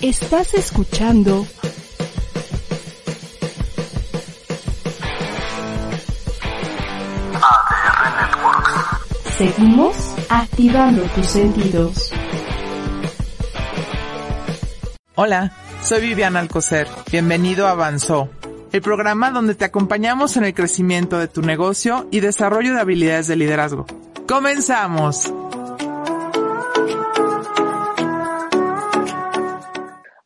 Estás escuchando ADR. Seguimos activando tus sentidos. Hola, soy Viviana Alcocer. Bienvenido a Avanzó, el programa donde te acompañamos en el crecimiento de tu negocio y desarrollo de habilidades de liderazgo. ¡Comenzamos!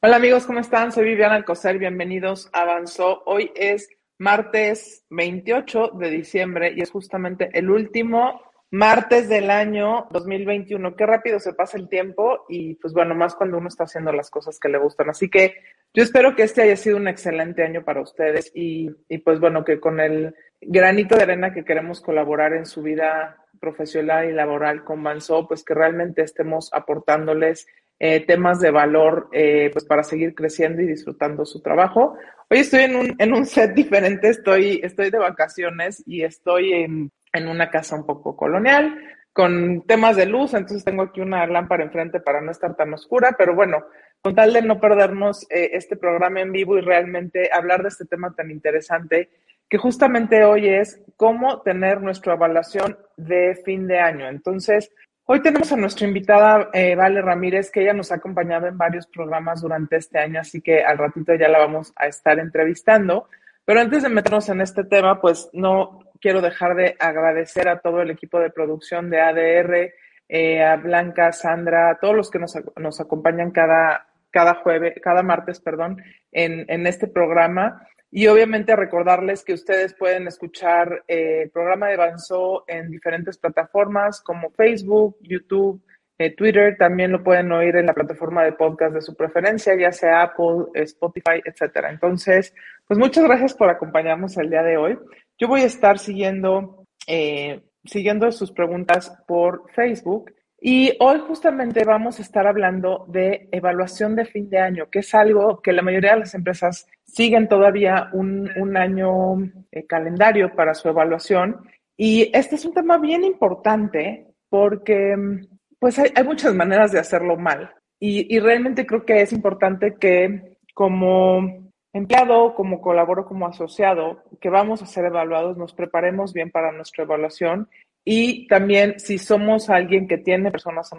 Hola amigos, ¿cómo están? Soy Viviana Alcocer, bienvenidos a Avanzó. Hoy es martes 28 de diciembre y es justamente el último martes del año 2021. Qué rápido se pasa el tiempo y pues bueno, más cuando uno está haciendo las cosas que le gustan. Así que yo espero que este haya sido un excelente año para ustedes y, y pues bueno, que con el granito de arena que queremos colaborar en su vida profesional y laboral con Manso, pues que realmente estemos aportándoles eh, temas de valor eh, pues para seguir creciendo y disfrutando su trabajo. Hoy estoy en un, en un set diferente, estoy, estoy de vacaciones y estoy en, en una casa un poco colonial con temas de luz, entonces tengo aquí una lámpara enfrente para no estar tan oscura, pero bueno, con tal de no perdernos eh, este programa en vivo y realmente hablar de este tema tan interesante, que justamente hoy es cómo tener nuestra evaluación de fin de año. Entonces, Hoy tenemos a nuestra invitada eh, Vale Ramírez, que ella nos ha acompañado en varios programas durante este año, así que al ratito ya la vamos a estar entrevistando. Pero antes de meternos en este tema, pues no quiero dejar de agradecer a todo el equipo de producción de ADR, eh, a Blanca, Sandra, a todos los que nos, nos acompañan cada, cada jueves, cada martes, perdón, en, en este programa. Y obviamente recordarles que ustedes pueden escuchar eh, el programa de Avanzó en diferentes plataformas como Facebook, YouTube, eh, Twitter. También lo pueden oír en la plataforma de podcast de su preferencia, ya sea Apple, Spotify, etcétera. Entonces, pues muchas gracias por acompañarnos el día de hoy. Yo voy a estar siguiendo, eh, siguiendo sus preguntas por Facebook. Y hoy justamente vamos a estar hablando de evaluación de fin de año, que es algo que la mayoría de las empresas siguen todavía un, un año eh, calendario para su evaluación. Y este es un tema bien importante porque pues hay, hay muchas maneras de hacerlo mal. Y, y, realmente creo que es importante que como empleado, como colaboro como asociado, que vamos a ser evaluados, nos preparemos bien para nuestra evaluación y también si somos alguien que tiene personas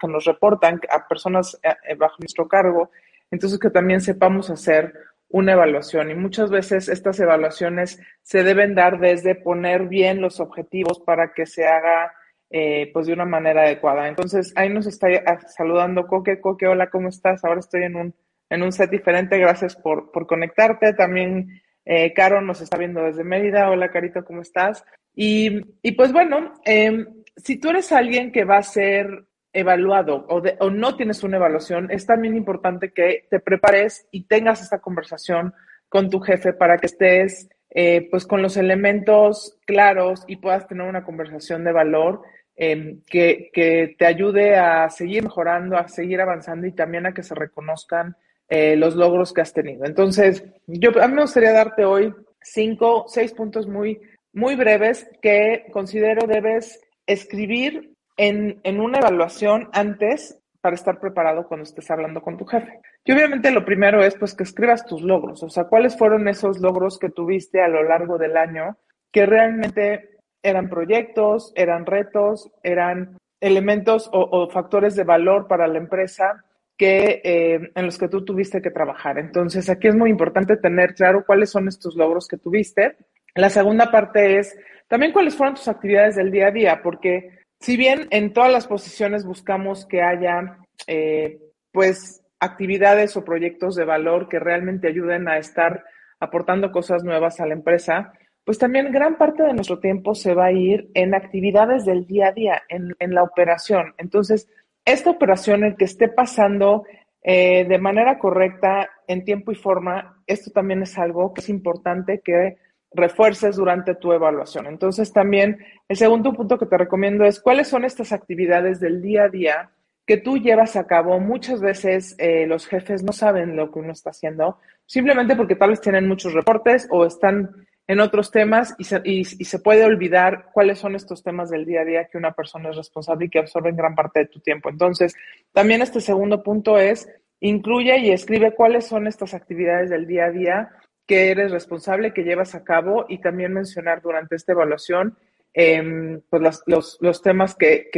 que nos reportan, a personas eh, eh, bajo nuestro cargo, entonces que también sepamos hacer una evaluación. Y muchas veces estas evaluaciones se deben dar desde poner bien los objetivos para que se haga eh, pues de una manera adecuada. Entonces ahí nos está saludando Coque. Coque, hola, ¿cómo estás? Ahora estoy en un, en un set diferente. Gracias por, por conectarte. También eh, Caro nos está viendo desde Mérida. Hola, Carito, ¿cómo estás? Y, y pues bueno, eh, si tú eres alguien que va a ser evaluado o, de, o, no tienes una evaluación, es también importante que te prepares y tengas esta conversación con tu jefe para que estés eh, pues con los elementos claros y puedas tener una conversación de valor eh, que, que, te ayude a seguir mejorando, a seguir avanzando y también a que se reconozcan eh, los logros que has tenido. Entonces, yo a mí me gustaría darte hoy cinco, seis puntos muy muy breves que considero debes escribir en, en, una evaluación antes para estar preparado cuando estés hablando con tu jefe. Y obviamente lo primero es pues que escribas tus logros, o sea, cuáles fueron esos logros que tuviste a lo largo del año que realmente eran proyectos, eran retos, eran elementos o, o factores de valor para la empresa que eh, en los que tú tuviste que trabajar. Entonces, aquí es muy importante tener claro cuáles son estos logros que tuviste la segunda parte es también cuáles fueron tus actividades del día a día, porque si bien en todas las posiciones buscamos que haya, eh, pues, actividades o proyectos de valor que realmente ayuden a estar aportando cosas nuevas a la empresa, pues también gran parte de nuestro tiempo se va a ir en actividades del día a día, en, en la operación. Entonces, esta operación, el que esté pasando eh, de manera correcta, en tiempo y forma, esto también es algo que es importante que refuerces durante tu evaluación. Entonces, también el segundo punto que te recomiendo es cuáles son estas actividades del día a día que tú llevas a cabo. Muchas veces eh, los jefes no saben lo que uno está haciendo, simplemente porque tal vez tienen muchos reportes o están en otros temas y se, y, se puede olvidar cuáles son estos temas del día a día que una persona es responsable y que absorben gran parte de tu tiempo. Entonces, también este segundo punto es incluye y escribe cuáles son estas actividades del día a día que eres responsable, que llevas a cabo y también mencionar durante esta evaluación em, pues los, temas que,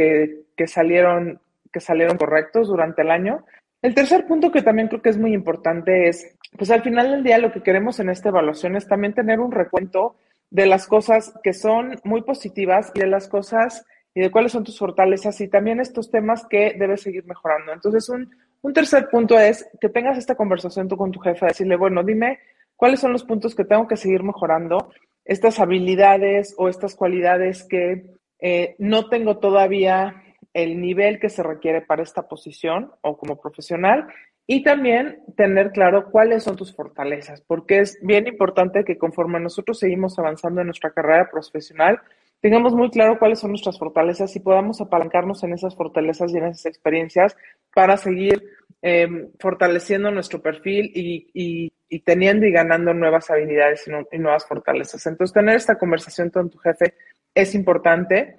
salieron, que salieron correctos durante el año. El tercer punto que también creo que es muy importante es, pues al final del día lo que queremos en esta evaluación es también tener un recuento de las cosas que son muy positivas y de las cosas y de cuáles son tus fortalezas y también estos temas que debes seguir mejorando. Entonces, un, un tercer punto es que tengas esta conversación tú con tu jefe, decirle, bueno, dime cuáles son los puntos que tengo que seguir mejorando, estas habilidades o estas cualidades que eh, no tengo todavía el nivel que se requiere para esta posición o como profesional y también tener claro cuáles son tus fortalezas, porque es bien importante que conforme nosotros seguimos avanzando en nuestra carrera profesional, tengamos muy claro cuáles son nuestras fortalezas y podamos apalancarnos en esas fortalezas y en esas experiencias para seguir eh, fortaleciendo nuestro perfil y, teniendo y ganando nuevas habilidades y, nuevas fortalezas. Entonces, tener esta conversación con tu jefe es importante.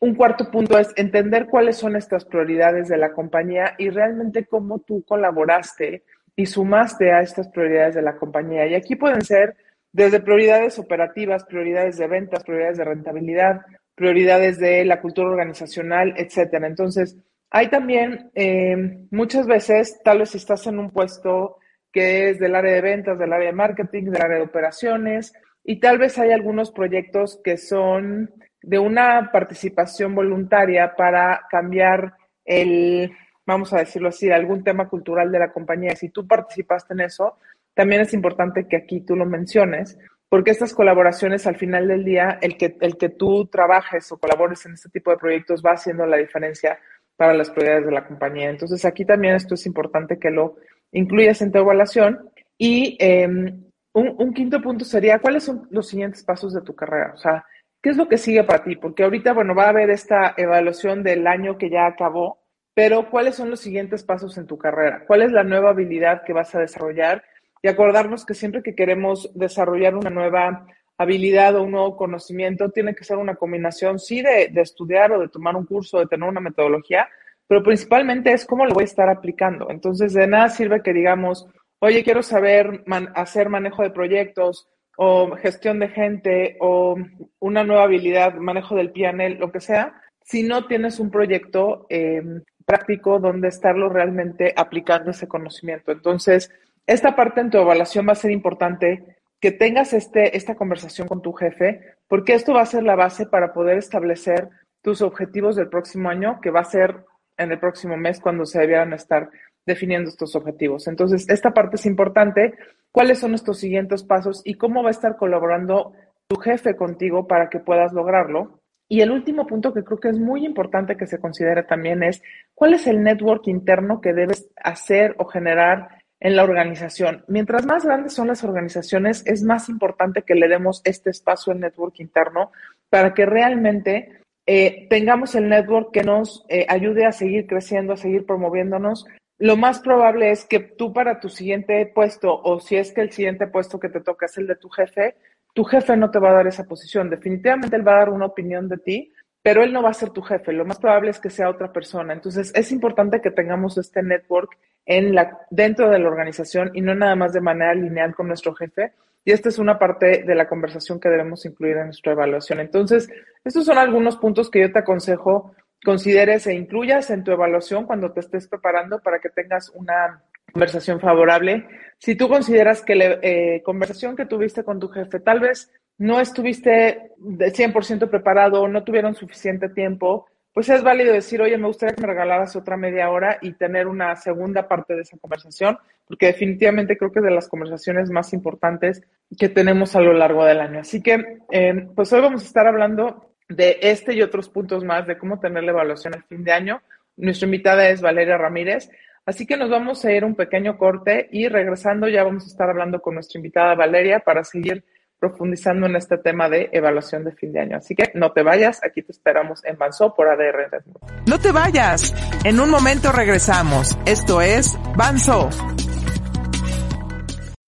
Un cuarto punto es entender cuáles son estas prioridades de la compañía y realmente cómo tú colaboraste y sumaste a estas prioridades de la compañía. Y aquí pueden ser desde prioridades operativas, prioridades de ventas, prioridades de rentabilidad, prioridades de la cultura organizacional, etcétera. Entonces, hay también eh, muchas veces, tal vez estás en un puesto que es del área de ventas, del área de marketing, del área de operaciones, y tal vez hay algunos proyectos que son de una participación voluntaria para cambiar el, vamos a decirlo así, algún tema cultural de la compañía. Si tú participaste en eso, también es importante que aquí tú lo menciones, porque estas colaboraciones al final del día, el que, el que tú trabajes o colabores en este tipo de proyectos va haciendo la diferencia para las prioridades de la compañía. Entonces aquí también esto es importante que lo incluyas en tu evaluación. Y em, un, un, quinto punto sería, ¿cuáles son los siguientes pasos de tu carrera? O sea, ¿qué es lo que sigue para ti? Porque ahorita, bueno, va a haber esta evaluación del año que ya acabó, pero ¿cuáles son los siguientes pasos en tu carrera? ¿Cuál es la nueva habilidad que vas a desarrollar? Y acordarnos que siempre que queremos desarrollar una nueva habilidad o un nuevo conocimiento, tiene que ser una combinación, sí, de, estudiar o de tomar un curso, de tener una metodología, pero principalmente es cómo lo voy a estar aplicando. Entonces, de nada sirve que digamos, oye, quiero saber hacer manejo de proyectos o gestión de gente o una nueva habilidad, manejo del PNL, lo que sea, si no tienes un proyecto eh, práctico donde estarlo realmente aplicando ese conocimiento. Entonces, esta parte en tu evaluación va a ser importante que tengas este, esta conversación con tu jefe, porque esto va a ser la base para poder establecer tus objetivos del próximo año, que va a ser en el próximo mes cuando se debieran estar definiendo estos objetivos. Entonces, esta parte es importante. ¿Cuáles son estos siguientes pasos y cómo va a estar colaborando tu jefe contigo para que puedas lograrlo? Y el último punto que creo que es muy importante que se considere también es cuál es el network interno que debes hacer o generar en la organización. Mientras más grandes son las organizaciones, es más importante que le demos este espacio al network interno para que realmente eh, tengamos el network que nos eh, ayude a seguir creciendo, a seguir promoviéndonos. Lo más probable es que tú para tu siguiente puesto, o si es que el siguiente puesto que te toca es el de tu jefe, tu jefe no te va a dar esa posición. Definitivamente él va a dar una opinión de ti, pero él no va a ser tu jefe. Lo más probable es que sea otra persona. Entonces, es importante que tengamos este network en la, dentro de la organización y no nada más de manera lineal con nuestro jefe. Y esta es una parte de la conversación que debemos incluir en nuestra evaluación. Entonces, estos son algunos puntos que yo te aconsejo consideres e incluyas en tu evaluación cuando te estés preparando para que tengas una conversación favorable. Si tú consideras que la eh, conversación que tuviste con tu jefe tal vez no estuviste de 100% preparado o no tuvieron suficiente tiempo, pues es válido decir, oye, me gustaría que me regalaras otra media hora y tener una segunda parte de esa conversación, porque definitivamente creo que es de las conversaciones más importantes que tenemos a lo largo del año. Así que, eh, pues hoy vamos a estar hablando de este y otros puntos más de cómo tener la evaluación al fin de año. Nuestra invitada es Valeria Ramírez. Así que nos vamos a ir un pequeño corte y regresando ya vamos a estar hablando con nuestra invitada Valeria para seguir profundizando en este tema de evaluación de fin de año. Así que no te vayas, aquí te esperamos en Banso por ADR. No te vayas, en un momento regresamos. Esto es Banso.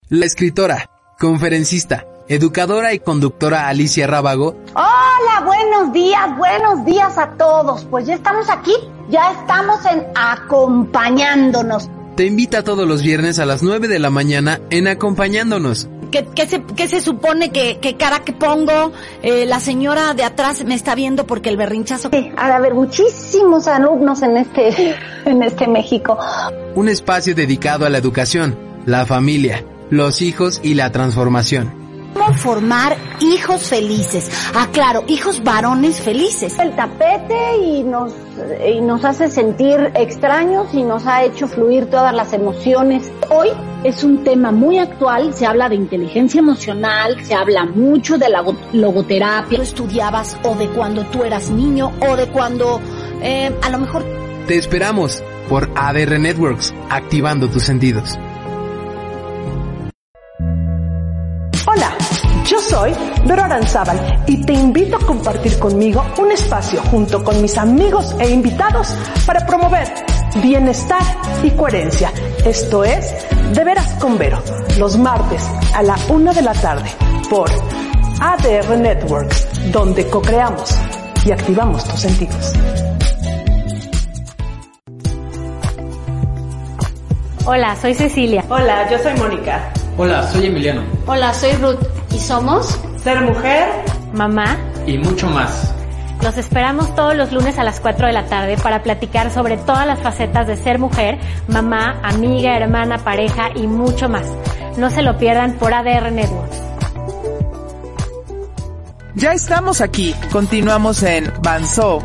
La escritora, conferencista, educadora y conductora Alicia Rábago. Hola, buenos días, buenos días a todos. Pues ya estamos aquí, ya estamos en acompañándonos te invita todos los viernes a las 9 de la mañana en Acompañándonos. ¿Qué, qué se, qué se supone que, que cara que pongo? Eh, la señora de atrás me está viendo porque el berrinchazo... Sí, ha de haber muchísimos alumnos en este, en este México. Un espacio dedicado a la educación, la familia, los hijos y la transformación. ¿Cómo formar hijos felices? Ah, claro, hijos varones felices. El tapete y nos, y nos hace sentir extraños y nos ha hecho fluir todas las emociones. Hoy es un tema muy actual, se habla de inteligencia emocional, se habla mucho de la logoterapia. Tú estudiabas o de cuando tú eras niño o de cuando eh, a lo mejor... Te esperamos por ADR Networks, activando tus sentidos. Soy Vero Aranzábal y te invito a compartir conmigo un espacio junto con mis amigos e invitados para promover bienestar y coherencia. Esto es De Veras con Vero, los martes a la una de la tarde por ADR Networks, donde co-creamos y activamos tus sentidos. Hola, soy Cecilia. Hola, yo soy Mónica. Hola, soy Emiliano. Hola, soy Ruth. ¿Y somos? Ser mujer, mamá y mucho más. Los esperamos todos los lunes a las 4 de la tarde para platicar sobre todas las facetas de ser mujer, mamá, amiga, hermana, pareja y mucho más. No se lo pierdan por ADR Networks. Ya estamos aquí. Continuamos en Banzo.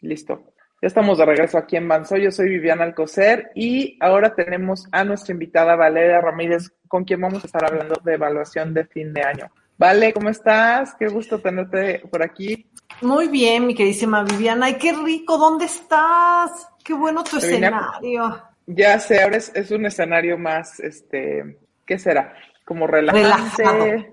Listo. Ya estamos de regreso aquí en Banzo. Yo soy Viviana Alcocer y ahora tenemos a nuestra invitada Valeria Ramírez, con quien vamos a estar hablando de evaluación de fin de año. Vale, ¿cómo estás? Qué gusto tenerte por aquí. Muy bien, mi queridísima Viviana. ¡Ay, qué rico! ¿Dónde estás? ¡Qué bueno tu escenario! Ya sé, ahora es, un escenario más, este, ¿qué será? Como relajante,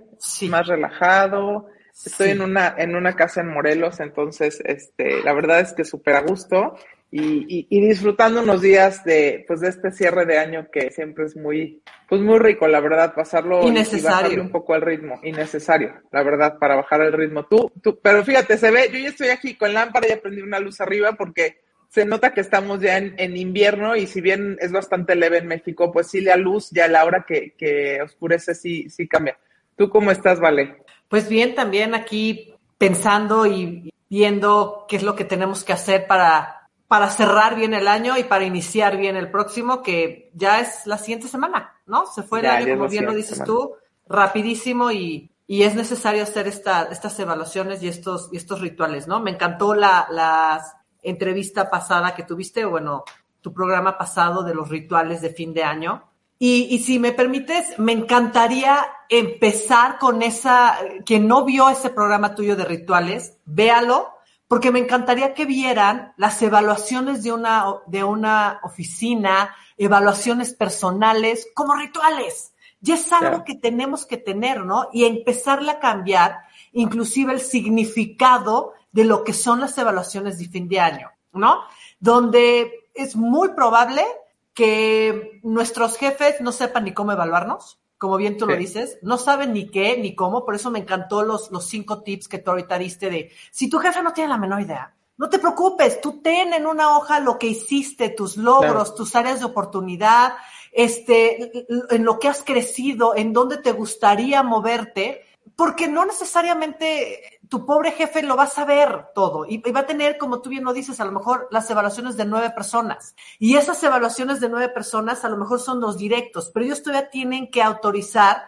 más relajado. Estoy en una en una casa en Morelos, entonces, este, la verdad es que súper a gusto y, y, disfrutando unos días de, pues, de este cierre de año que siempre es muy, pues, muy rico, la verdad, pasarlo y bajarle un poco el ritmo, innecesario, la verdad, para bajar el ritmo. Tú, tú, pero fíjate, se ve, yo ya estoy aquí con lámpara y prendí una luz arriba porque se nota que estamos ya en, en, invierno y si bien es bastante leve en México, pues sí la luz ya a la hora que, que oscurece sí, sí cambia. ¿Tú cómo estás, Vale? Pues bien, también aquí pensando y viendo qué es lo que tenemos que hacer para, para cerrar bien el año y para iniciar bien el próximo, que ya es la siguiente semana, ¿no? Se fue el año, como bien lo dices tú, rapidísimo y, y es necesario hacer esta, estas evaluaciones y estos, y estos rituales, ¿no? Me encantó la, la entrevista pasada que tuviste, bueno, tu programa pasado de los rituales de fin de año y, si me permites, me encantaría empezar con esa, quien no vio ese programa tuyo de rituales, véalo, porque me encantaría que vieran las evaluaciones de una, de una oficina, evaluaciones personales como rituales. Y es algo que tenemos que tener, ¿no? Y empezarle a cambiar inclusive el significado de lo que son las evaluaciones de fin de año, ¿no? Donde es muy probable que nuestros jefes no sepan ni cómo evaluarnos, como bien tú lo dices, no saben ni qué ni cómo, por eso me encantó los, los cinco tips que tú ahorita diste de, si tu jefe no tiene la menor idea, no te preocupes, tú ten en una hoja lo que hiciste, tus logros, tus áreas de oportunidad, este, en lo que has crecido, en dónde te gustaría moverte, porque no necesariamente tu pobre jefe lo va a saber todo y, va a tener, como tú bien lo dices, a lo mejor las evaluaciones de nueve personas. Y esas evaluaciones de nueve personas a lo mejor son los directos, pero ellos todavía tienen que autorizar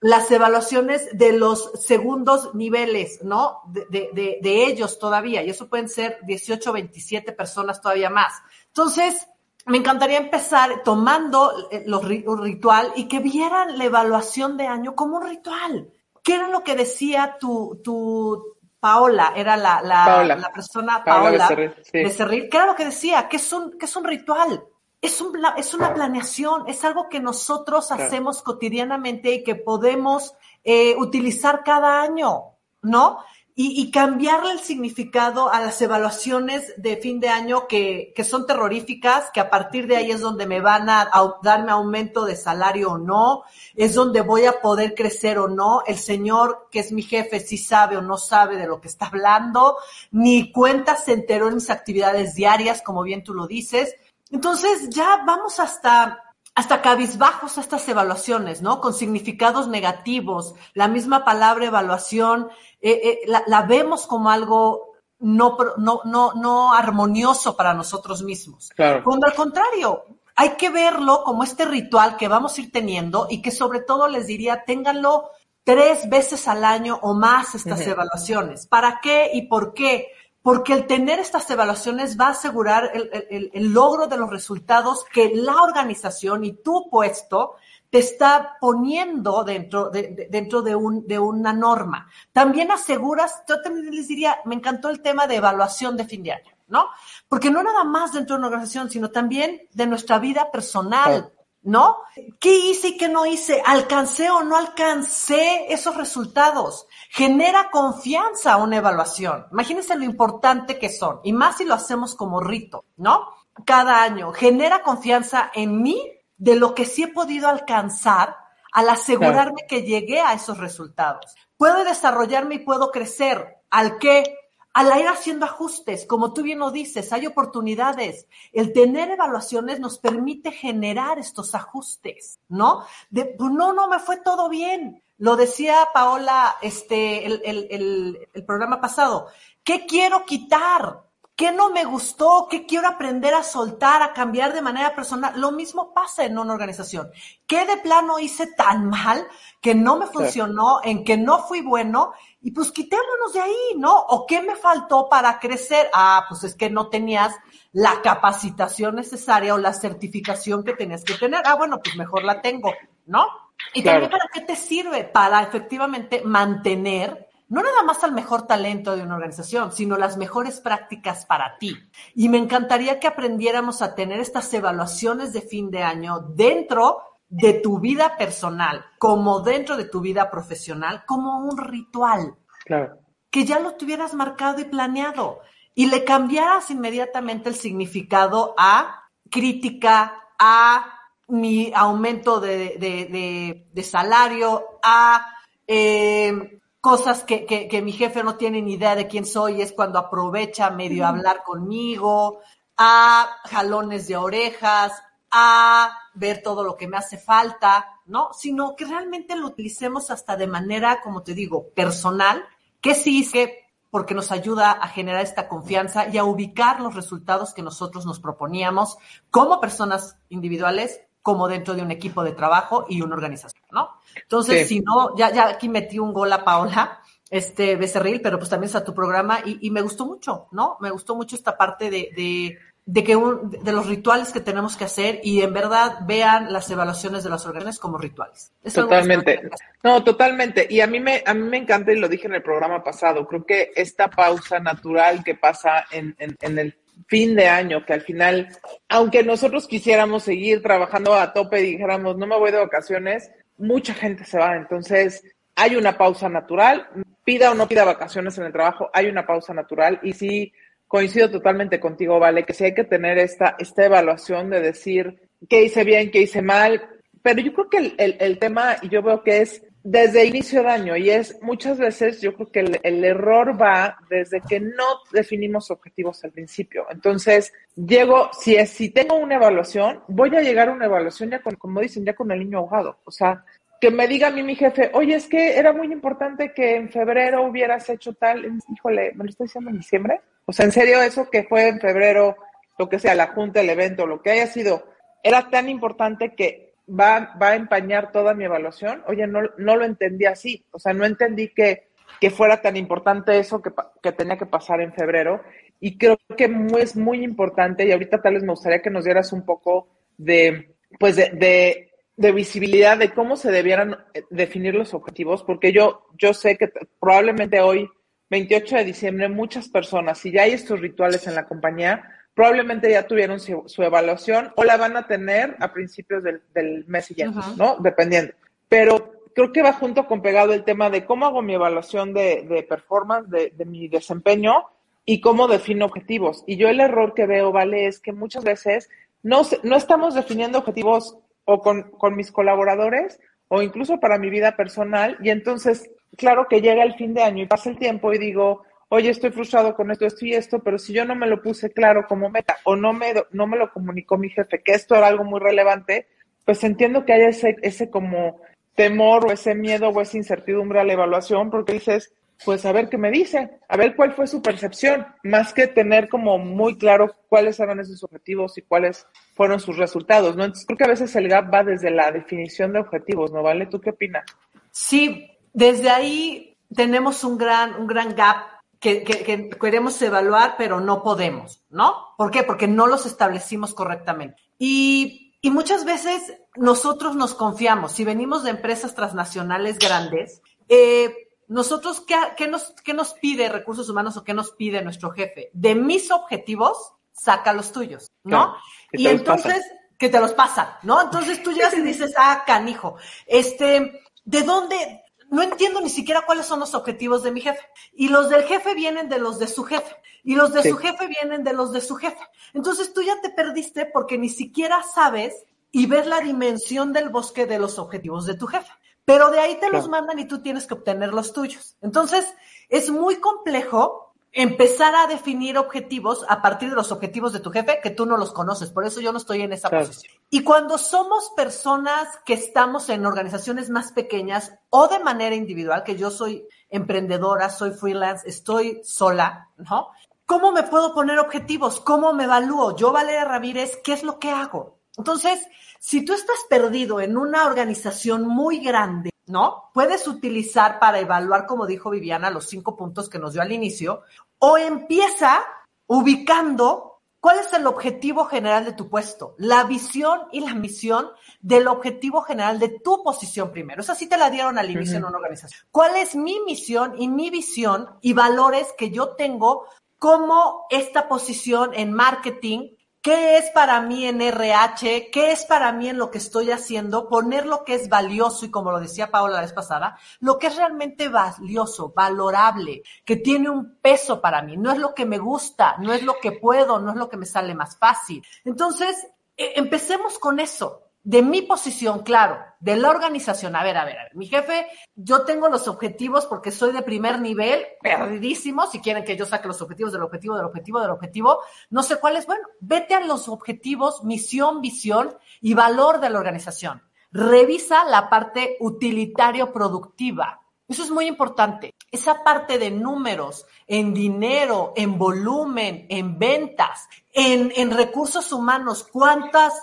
las evaluaciones de los segundos niveles, ¿no? De, de, ellos todavía. Y eso pueden ser 18 o 27 personas todavía más. Entonces, me encantaría empezar tomando los, un ritual y que vieran la evaluación de año como un ritual ¿Qué era lo que decía tu, tu Paola? Era la, la, persona Paola, de Cerril. ¿Qué era lo que decía? Que es un, que es un ritual. Es, un, es una planeación, es algo que nosotros hacemos cotidianamente y que podemos eh, utilizar cada año, ¿no? Y, y, cambiarle el significado a las evaluaciones de fin de año que, que, son terroríficas, que a partir de ahí es donde me van a, a, darme aumento de salario o no, es donde voy a poder crecer o no. El señor que es mi jefe si sabe o no sabe de lo que está hablando, ni cuenta se enteró en mis actividades diarias, como bien tú lo dices. Entonces ya vamos hasta hasta cabizbajos a estas evaluaciones, ¿no? Con significados negativos. La misma palabra evaluación eh, eh, la, la, vemos como algo no, no, no, no armonioso para nosotros mismos. Claro. Cuando al contrario, hay que verlo como este ritual que vamos a ir teniendo y que sobre todo les diría, ténganlo tres veces al año o más estas uh -huh. evaluaciones. ¿Para qué y por qué? porque el tener estas evaluaciones va a asegurar el, el, el, logro de los resultados que la organización y tu puesto te está poniendo dentro de, de, dentro de, un, de una norma. También aseguras, yo también les diría, me encantó el tema de evaluación de fin de año, ¿no? Porque no nada más dentro de una organización, sino también de nuestra vida personal. ¿no? ¿Qué hice y qué no hice? ¿Alcancé o no alcancé esos resultados? Genera confianza una evaluación. Imagínense lo importante que son, y más si lo hacemos como rito, ¿no? Cada año. Genera confianza en mí de lo que sí he podido alcanzar al asegurarme claro. que llegué a esos resultados. Puedo desarrollarme y puedo crecer. ¿Al qué? al ir haciendo ajustes, como tú bien lo dices, hay oportunidades. El tener evaluaciones nos permite generar estos ajustes, ¿no? De, pues no, no, me fue todo bien. Lo decía Paola, este, el, el, el, el programa pasado. ¿Qué quiero quitar? ¿Qué no me gustó? ¿Qué quiero aprender a soltar, a cambiar de manera personal? Lo mismo pasa en una organización. ¿Qué de plano hice tan mal que no me funcionó, en que no fui bueno? Y pues quitémonos de ahí, ¿no? ¿O qué me faltó para crecer? Ah, pues es que no tenías la capacitación necesaria o la certificación que tenías que tener. Ah, bueno, pues mejor la tengo, ¿no? Y claro. también para qué te sirve? Para efectivamente mantener no nada más al mejor talento de una organización, sino las mejores prácticas para ti. Y me encantaría que aprendiéramos a tener estas evaluaciones de fin de año dentro de tu vida personal, como dentro de tu vida profesional, como un ritual. Claro. Que ya lo tuvieras marcado y planeado y le cambiaras inmediatamente el significado a crítica, a mi aumento de, de, de, de salario, a eh, cosas que, que, que, mi jefe no tiene ni idea de quién soy, es cuando aprovecha medio a hablar conmigo, a jalones de orejas, a ver todo lo que me hace falta, ¿no? Sino que realmente lo utilicemos hasta de manera, como te digo, personal, que sí es que porque nos ayuda a generar esta confianza y a ubicar los resultados que nosotros nos proponíamos como personas individuales, como dentro de un equipo de trabajo y una organización, ¿no? Entonces, sí. si no, ya, ya aquí metí un gol a Paola, este Becerril, pero pues también está tu programa y, y, me gustó mucho, ¿no? Me gustó mucho esta parte de, de, de que un, de los rituales que tenemos que hacer y en verdad vean las evaluaciones de las organizaciones como rituales. Eso totalmente. No, totalmente. Y a mí me, a mí me encanta y lo dije en el programa pasado. Creo que esta pausa natural que pasa en, en, en el fin de año, que al final, aunque nosotros quisiéramos seguir trabajando a tope y dijéramos, no me voy de vacaciones, mucha gente se va. Entonces, hay una pausa natural, pida o no pida vacaciones en el trabajo, hay una pausa natural y sí coincido totalmente contigo, Vale, que sí hay que tener esta, esta evaluación de decir qué hice bien, qué hice mal, pero yo creo que el, el, el tema, y yo veo que es desde inicio de año y es muchas veces yo creo que el, error va desde que no definimos objetivos al principio. Entonces, llego, si es, si tengo una evaluación, voy a llegar a una evaluación ya con, como dicen, ya con el niño ahogado. O sea, que me diga a mí mi jefe, oye, es que era muy importante que en febrero hubieras hecho tal, híjole, ¿me lo estoy diciendo en diciembre? O sea, en serio, eso que fue en febrero, lo que sea, la junta, el evento, lo que haya sido, era tan importante que va, va a empañar toda mi evaluación. Oye, no, no lo entendí así. O sea, no entendí que, que fuera tan importante eso que, que tenía que pasar en febrero. Y creo que es muy importante, y ahorita tal vez me gustaría que nos dieras un poco de, pues de, de, de visibilidad de cómo se debieran definir los objetivos, porque yo, yo sé que probablemente hoy, 28 de diciembre, muchas personas, si ya hay estos rituales en la compañía, probablemente ya tuvieron su, su, evaluación o la van a tener a principios del, del mes siguiente, uh -huh. ¿no? Dependiendo. Pero creo que va junto con pegado el tema de cómo hago mi evaluación de, de performance, de, de mi desempeño y cómo defino objetivos. Y yo el error que veo, ¿vale? Es que muchas veces no, no estamos definiendo objetivos o con, con mis colaboradores o incluso para mi vida personal. Y entonces, claro que llega el fin de año y pasa el tiempo y digo, oye, estoy frustrado con esto, esto y esto, pero si yo no me lo puse claro como meta o no me, no me lo comunicó mi jefe que esto era algo muy relevante, pues entiendo que haya ese, ese como temor o ese miedo o esa incertidumbre a la evaluación porque dices, pues a ver qué me dice, a ver cuál fue su percepción, más que tener como muy claro cuáles eran esos objetivos y cuáles fueron sus resultados, ¿no? Entonces creo que a veces el gap va desde la definición de objetivos, ¿no vale? ¿Tú qué opinas? Sí, desde ahí tenemos un gran, un gran gap que, que, que, queremos evaluar, pero no podemos, ¿no? ¿Por qué? Porque no los establecimos correctamente. Y, y muchas veces nosotros nos confiamos, si venimos de empresas transnacionales grandes, eh, nosotros, ¿qué, qué, nos, ¿qué nos pide recursos humanos o qué nos pide nuestro jefe? De mis objetivos, saca los tuyos, ¿no? Claro, y entonces, que te los pasan, ¿no? Entonces tú llegas y dices, ah, canijo, este, ¿de dónde? No entiendo ni siquiera cuáles son los objetivos de mi jefe. Y los del jefe vienen de los de su jefe. Y los de sí. su jefe vienen de los de su jefe. Entonces tú ya te perdiste porque ni siquiera sabes y ves la dimensión del bosque de los objetivos de tu jefe. Pero de ahí te claro. los mandan y tú tienes que obtener los tuyos. Entonces, es muy complejo empezar a definir objetivos a partir de los objetivos de tu jefe que tú no los conoces. Por eso yo no estoy en esa claro. posición. Y cuando somos personas que estamos en organizaciones más pequeñas o de manera individual, que yo soy emprendedora, soy freelance, estoy sola, ¿no? ¿Cómo me puedo poner objetivos? ¿Cómo me evalúo? Yo, Valeria Ramírez, ¿qué es lo que hago? Entonces, si tú estás perdido en una organización muy grande, ¿no? Puedes utilizar para evaluar, como dijo Viviana, los cinco puntos que nos dio al inicio, o empieza ubicando cuál es el objetivo general de tu puesto, la visión y la misión del objetivo general de tu posición primero. Esa sí te la dieron al inicio uh -huh. en una organización. ¿Cuál es mi misión y mi visión y valores que yo tengo como esta posición en marketing ¿Qué es para mí en RH? ¿Qué es para mí en lo que estoy haciendo? Poner lo que es valioso y como lo decía Paola la vez pasada, lo que es realmente valioso, valorable, que tiene un peso para mí. No es lo que me gusta, no es lo que puedo, no es lo que me sale más fácil. Entonces, eh, empecemos con eso de mi posición, claro, de la organización. A ver, a ver, a ver, mi jefe, yo tengo los objetivos porque soy de primer nivel, perdidísimo, si quieren que yo saque los objetivos del objetivo, del objetivo, del objetivo, no sé cuál es, bueno, vete a los objetivos, misión, visión y valor de la organización. Revisa la parte utilitario-productiva. Eso es muy importante. Esa parte de números, en dinero, en volumen, en ventas, en, en recursos humanos, cuántas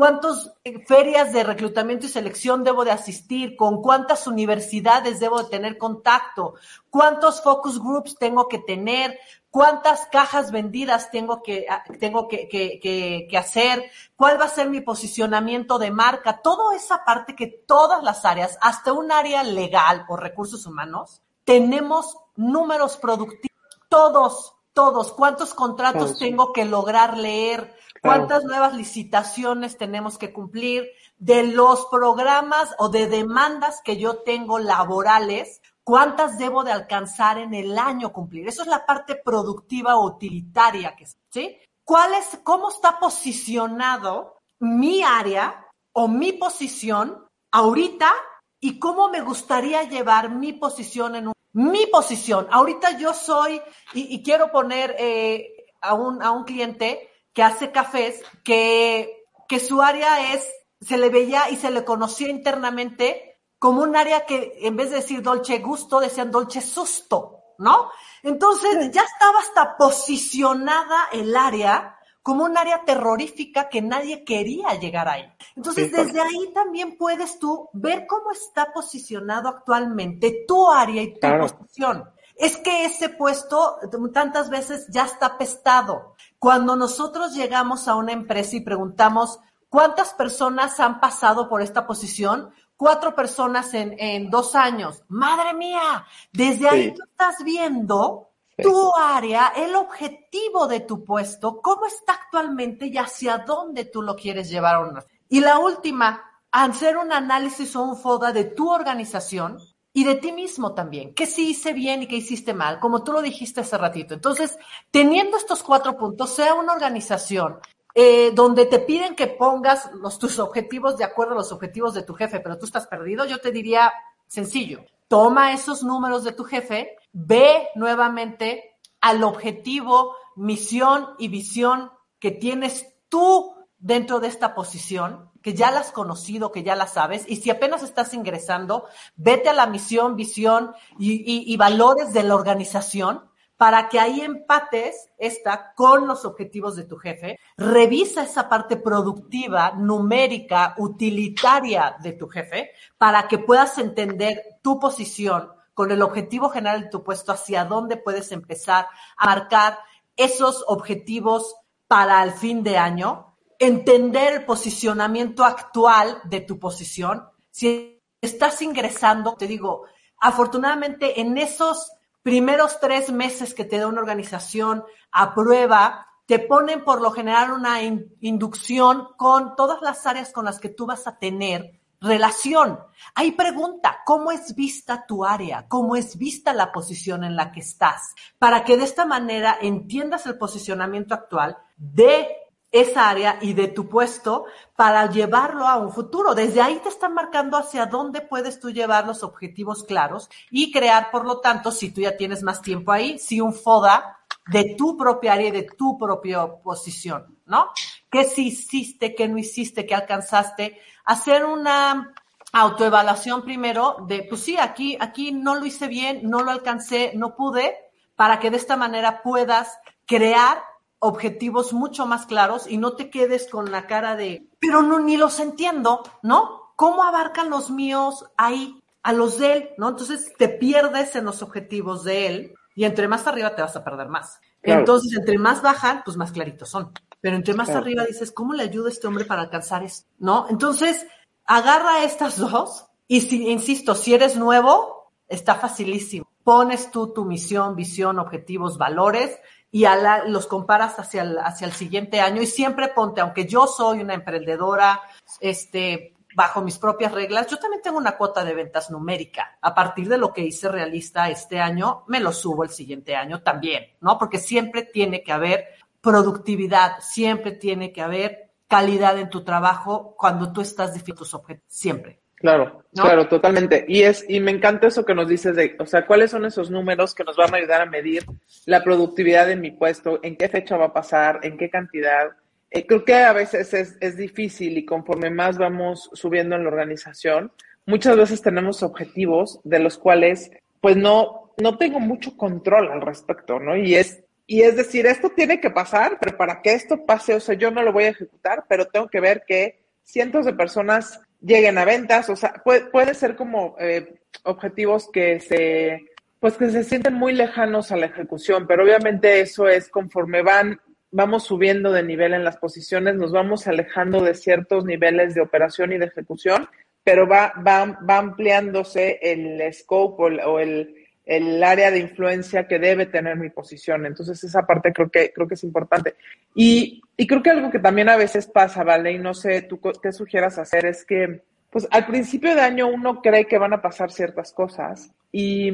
cuántas ferias de reclutamiento y selección debo de asistir, con cuántas universidades debo de tener contacto, cuántos focus groups tengo que tener, cuántas cajas vendidas tengo que, tengo que, que, que, que hacer, cuál va a ser mi posicionamiento de marca, toda esa parte que todas las áreas, hasta un área legal o recursos humanos, tenemos números productivos, todos, todos, cuántos contratos tengo que lograr leer, cuántas nuevas licitaciones tenemos que cumplir, de los programas o de demandas que yo tengo laborales, cuántas debo de alcanzar en el año cumplir. Eso es la parte productiva o utilitaria que ¿sí? ¿Cuál es, cómo está posicionado mi área o mi posición ahorita y cómo me gustaría llevar mi posición en un, mi posición. Ahorita yo soy, y, quiero poner eh, a, un, a un cliente que hace cafés, que, que su área es, se le veía y se le conocía internamente como un área que en vez de decir dolce gusto, decían dolce susto, ¿no? Entonces ya estaba hasta posicionada el área como un área terrorífica que nadie quería llegar ahí. Entonces, desde ahí también puedes tú ver cómo está posicionado actualmente tu área y tu claro. posición. Es que ese puesto tantas veces ya está pestado. Cuando nosotros llegamos a una empresa y preguntamos cuántas personas han pasado por esta posición, cuatro personas en, en dos años. Madre mía, desde ahí sí. tú estás viendo tu área, el objetivo de tu puesto, cómo está actualmente y hacia dónde tú lo quieres llevar. Y la última, hacer un análisis o un FODA de tu organización y de ti mismo también. ¿Qué sí hice bien y qué hiciste mal? Como tú lo dijiste hace ratito. Entonces, teniendo estos cuatro puntos, sea una organización eh, donde te piden que pongas los, tus objetivos de acuerdo a los objetivos de tu jefe, pero tú estás perdido, yo te diría sencillo, toma esos números de tu jefe, ve nuevamente al objetivo, misión y visión que tienes tú dentro de esta posición, que ya la has conocido, que ya la sabes, y si apenas estás ingresando, vete a la misión, visión y, y valores de la organización para que ahí empates esta con los objetivos de tu jefe. Revisa esa parte productiva, numérica, utilitaria de tu jefe para que puedas entender tu posición con el objetivo general de tu puesto, hacia dónde puedes empezar a marcar esos objetivos para el fin de año, entender el posicionamiento actual de tu posición. Si estás ingresando, te digo, afortunadamente en esos primeros tres meses que te da una organización a prueba, te ponen por lo general una inducción con todas las áreas con las que tú vas a tener relación. Ahí pregunta, ¿cómo es vista tu área? ¿Cómo es vista la posición en la que estás? Para que de esta manera entiendas el posicionamiento actual de esa área y de tu puesto para llevarlo a un futuro. Desde ahí te están marcando hacia dónde puedes tú llevar los objetivos claros y crear, por lo tanto, si tú ya tienes más tiempo ahí, si un FODA de tu propia área y de tu propia posición, ¿no? ¿Qué sí hiciste, qué no hiciste, qué alcanzaste? Hacer una autoevaluación primero de, pues sí, aquí, aquí no lo hice bien, no lo alcancé, no pude, para que de esta manera puedas crear objetivos mucho más claros y no te quedes con la cara de, pero no, ni los entiendo, ¿no? ¿Cómo abarcan los míos ahí a los de él, ¿no? Entonces te pierdes en los objetivos de él y entre más arriba te vas a perder más. Entonces, entre más bajan, pues más claritos son. Pero entre más arriba dices, ¿cómo le ayuda a este hombre para alcanzar esto? ¿No? Entonces, agarra estas dos y si, insisto, si eres nuevo, está facilísimo. Pones tú tu misión, visión, objetivos, valores y a los comparas hacia el, hacia el siguiente año y siempre ponte, aunque yo soy una emprendedora, este, bajo mis propias reglas, yo también tengo una cuota de ventas numérica. A partir de lo que hice realista este año, me lo subo el siguiente año también, ¿no? Porque siempre tiene que haber productividad, siempre tiene que haber calidad en tu trabajo cuando tú estás definiendo tus objetivos, siempre. Claro, claro, totalmente. Y es, y me encanta eso que nos dices de, o sea, cuáles son esos números que nos van a ayudar a medir la productividad de mi puesto, en qué fecha va a pasar, en qué cantidad. Eh, creo que a veces es, es difícil y conforme más vamos subiendo en la organización, muchas veces tenemos objetivos de los cuales, pues no, no tengo mucho control al respecto, ¿no? Y es, y es decir, esto tiene que pasar, pero para que esto pase, o sea, yo no lo voy a ejecutar, pero tengo que ver que cientos de personas lleguen a ventas, o sea, puede, puede ser como eh, objetivos que se, pues que se sienten muy lejanos a la ejecución, pero obviamente eso es conforme van, vamos subiendo de nivel en las posiciones, nos vamos alejando de ciertos niveles de operación y de ejecución, pero va, va, va ampliándose el scope o el, el área de influencia que debe tener mi posición. Entonces, esa parte creo que, creo que es importante. Y, y creo que algo que también a veces pasa, ¿vale? Y no sé, tú qué sugieras hacer, es que, pues al principio de año uno cree que van a pasar ciertas cosas y,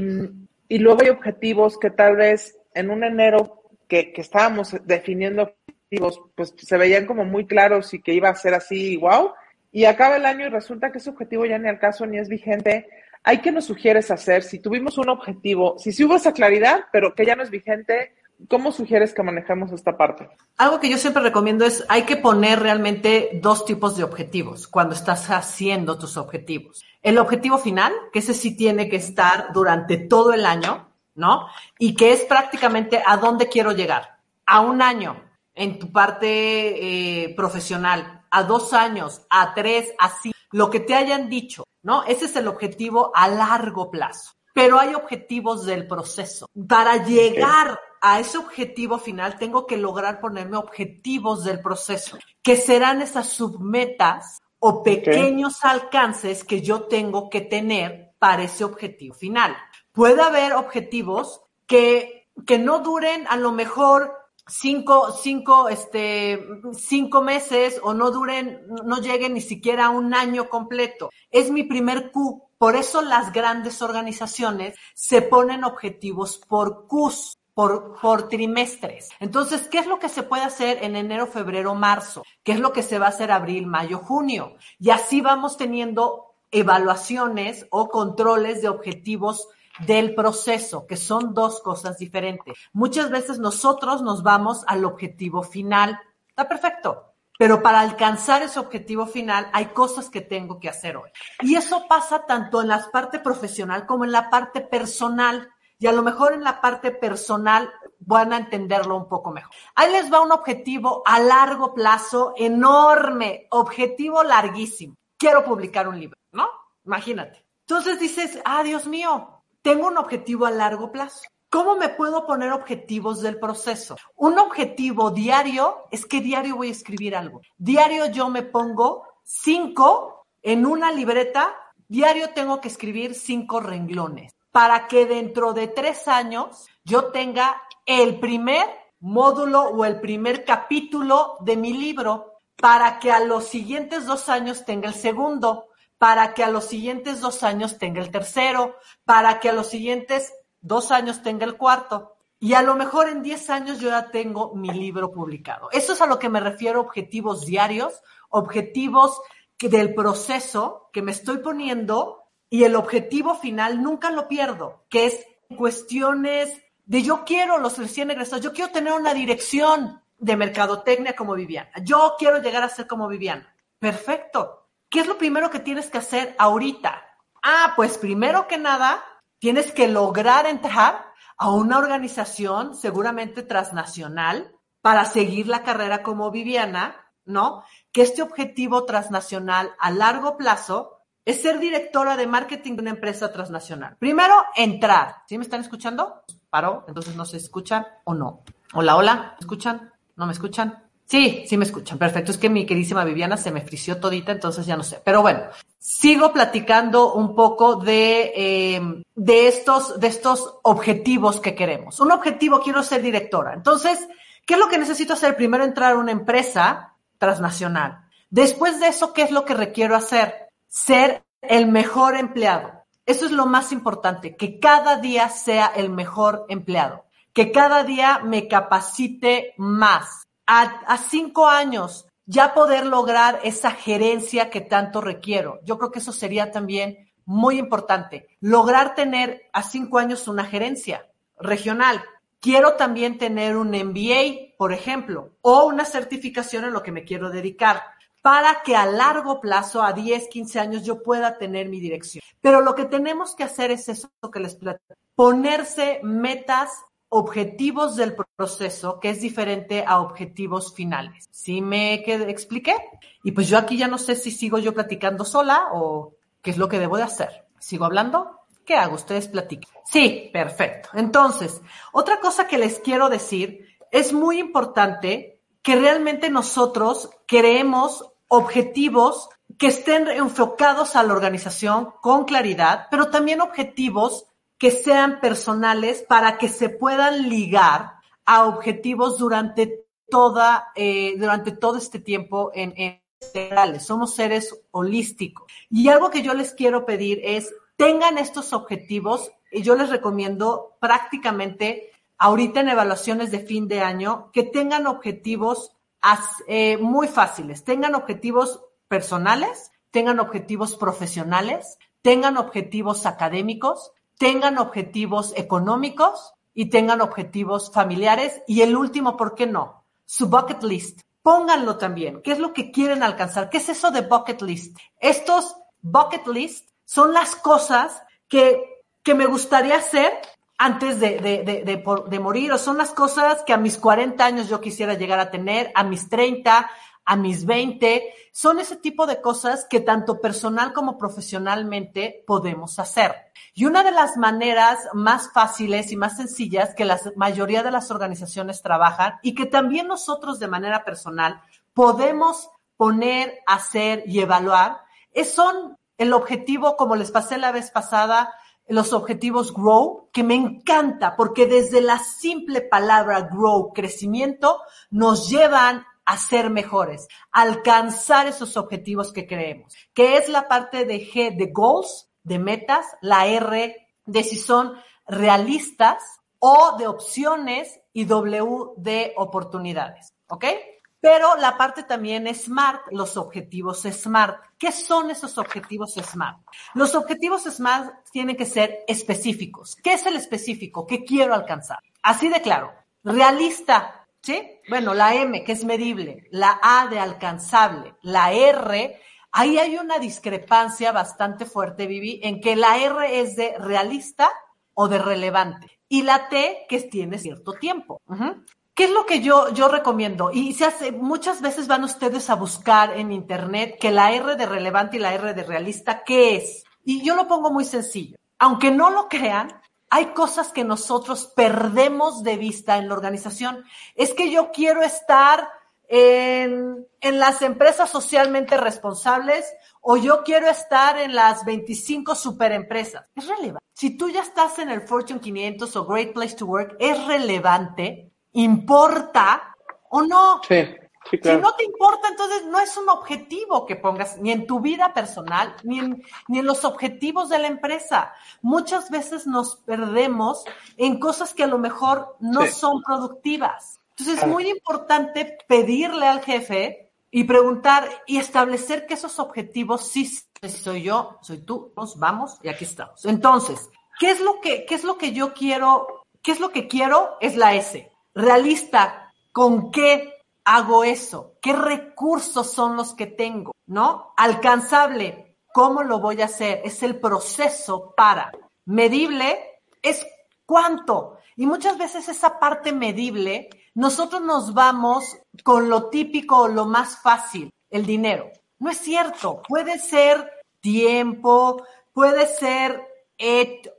y luego hay objetivos que tal vez en un enero que, que estábamos definiendo objetivos, pues se veían como muy claros y que iba a ser así, wow, y acaba el año y resulta que ese objetivo ya ni al caso ni es vigente ¿Hay que nos sugieres hacer? Si tuvimos un objetivo, si hubo esa claridad, pero que ya no es vigente, ¿cómo sugieres que manejemos esta parte? Algo que yo siempre recomiendo es, hay que poner realmente dos tipos de objetivos cuando estás haciendo tus objetivos. El objetivo final, que ese sí tiene que estar durante todo el año, ¿no? Y que es prácticamente a dónde quiero llegar. A un año en tu parte eh, profesional, a dos años, a tres, a lo que te hayan dicho ¿no? Ese es el objetivo a largo plazo. Pero hay objetivos del proceso. Para llegar a ese objetivo final, tengo que lograr ponerme objetivos del proceso, que serán esas submetas o pequeños alcances que yo tengo que tener para ese objetivo final. Puede haber objetivos que, que no duren a lo mejor cinco, cinco, este, cinco meses o no duren, no lleguen ni siquiera a un año completo. Es mi primer Q. Por eso las grandes organizaciones se ponen objetivos por Qs. Por, por trimestres. Entonces, ¿qué es lo que se puede hacer en enero, febrero, marzo? ¿Qué es lo que se va a hacer abril, mayo, junio? Y así vamos teniendo evaluaciones o controles de objetivos del proceso, que son dos cosas diferentes. Muchas veces nosotros nos vamos al objetivo final. Está perfecto. Pero para alcanzar ese objetivo final hay cosas que tengo que hacer hoy. Y eso pasa tanto en la parte profesional como en la parte personal. Y a lo mejor en la parte personal van a entenderlo un poco mejor. Ahí les va un objetivo a largo plazo enorme, objetivo larguísimo. Quiero publicar un libro, ¿no? Imagínate. Entonces dices, ah, Dios mío, tengo un objetivo a largo plazo. ¿Cómo me puedo poner objetivos del proceso? Un objetivo diario es que diario voy a escribir algo. Diario yo me pongo cinco en una libreta. Diario tengo que escribir cinco renglones para que dentro de tres años yo tenga el primer módulo o el primer capítulo de mi libro para que a los siguientes dos años tenga el segundo para que a los siguientes dos años tenga el tercero, para que a los siguientes dos años tenga el cuarto. Y a lo mejor en diez años yo ya tengo mi libro publicado. Eso es a lo que me refiero, objetivos diarios, objetivos del proceso que me estoy poniendo y el objetivo final nunca lo pierdo, que es cuestiones de yo quiero los recién egresados, yo quiero tener una dirección de mercadotecnia como Viviana, yo quiero llegar a ser como Viviana. Perfecto, ¿Qué es lo primero que tienes que hacer ahorita? Ah, pues primero que nada, tienes que lograr entrar a una organización seguramente transnacional para seguir la carrera como Viviana, ¿no? Que este objetivo transnacional a largo plazo es ser directora de marketing de una empresa transnacional. Primero, entrar. ¿Sí me están escuchando? Paro, entonces no se escuchan o no. Hola, hola, ¿me escuchan? ¿No me escuchan? Sí, sí me escuchan. Perfecto. Es que mi queridísima Viviana se me frició todita, entonces ya no sé. Pero bueno, sigo platicando un poco de, eh, de, estos, de estos objetivos que queremos. Un objetivo, quiero ser directora. Entonces, ¿qué es lo que necesito hacer? Primero entrar a una empresa transnacional. Después de eso, ¿qué es lo que requiero hacer? Ser el mejor empleado. Eso es lo más importante, que cada día sea el mejor empleado, que cada día me capacite más, a, cinco años ya poder lograr esa gerencia que tanto requiero. Yo creo que eso sería también muy importante. Lograr tener a cinco años una gerencia regional. Quiero también tener un MBA, por ejemplo, o una certificación en lo que me quiero dedicar para que a largo plazo, a 10, 15 años, yo pueda tener mi dirección. Pero lo que tenemos que hacer es eso que les platico, ponerse metas objetivos del proceso, que es diferente a objetivos finales. ¿Sí me expliqué? Y pues yo aquí ya no sé si sigo yo platicando sola o qué es lo que debo de hacer. ¿Sigo hablando? ¿Qué hago? Ustedes platiquen. Sí, perfecto. Entonces, otra cosa que les quiero decir, es muy importante que realmente nosotros creemos objetivos que estén enfocados a la organización con claridad, pero también objetivos que sean personales para que se puedan ligar a objetivos durante toda, eh, durante todo este tiempo en, en Somos seres holísticos. Y algo que yo les quiero pedir es, tengan estos objetivos. Y yo les recomiendo prácticamente ahorita en evaluaciones de fin de año que tengan objetivos eh, muy fáciles, tengan objetivos personales, tengan objetivos profesionales, tengan objetivos académicos, tengan objetivos económicos y tengan objetivos familiares. Y el último, ¿por qué no? Su bucket list. Pónganlo también. ¿Qué es lo que quieren alcanzar? ¿Qué es eso de bucket list? Estos bucket list son las cosas que, que me gustaría hacer antes de, de, de, de, morir, o son las cosas que a mis 40 años yo quisiera llegar a tener, a mis 30, a mis 20. Son ese tipo de cosas que tanto personal como profesionalmente podemos hacer. Y una de las maneras más fáciles y más sencillas que la mayoría de las organizaciones trabajan y que también nosotros de manera personal podemos poner, hacer y evaluar, es, son el objetivo, como les pasé la vez pasada, los objetivos grow, que me encanta, porque desde la simple palabra grow, crecimiento, nos llevan a ser mejores, alcanzar esos objetivos que creemos, que es la parte de G de goals, de metas, la R de si son realistas o de opciones y W de oportunidades, ¿ok? Pero la parte también SMART, los objetivos SMART. ¿Qué son esos objetivos SMART? Los objetivos SMART tienen que ser específicos. ¿Qué es el específico? ¿Qué quiero alcanzar? Así de claro. Realista, ¿sí? Bueno, la M, que es medible, la A de alcanzable, la R, ahí hay una discrepancia bastante fuerte, Vivi, en que la R es de realista o de relevante y la T que tiene cierto tiempo. ¿Qué es lo que yo, yo recomiendo? Y se hace, muchas veces van ustedes a buscar en internet que la R de relevante y la R de realista, ¿qué es? Y yo lo pongo muy sencillo. Aunque no lo crean, hay cosas que nosotros perdemos de vista en la organización. Es que yo quiero estar en, en las empresas socialmente responsables o yo quiero estar en las 25 superempresas. Es relevante. Si tú ya estás en el Fortune 500 o Great Place to Work, es relevante, importa o no. Sí. Sí, claro. Si no te importa, entonces no es un objetivo que pongas ni en tu vida personal, ni en, ni en los objetivos de la empresa. Muchas veces nos perdemos en cosas que a lo mejor no Sí. son productivas. Entonces es muy importante pedirle al jefe y preguntar y establecer que esos objetivos sí soy yo, soy tú, nos vamos y aquí estamos. Entonces, ¿qué es lo que, qué es lo que yo quiero? ¿Qué es lo que quiero? Es la S. Realista. ¿Con qué hago eso? ¿Qué recursos son los que tengo? ¿No? Alcanzable. ¿Cómo lo voy a hacer? Es el proceso para. Medible es cuánto. Y muchas veces esa parte medible, nosotros nos vamos con lo típico o lo más fácil, el dinero. No es cierto. Puede ser tiempo, puede ser,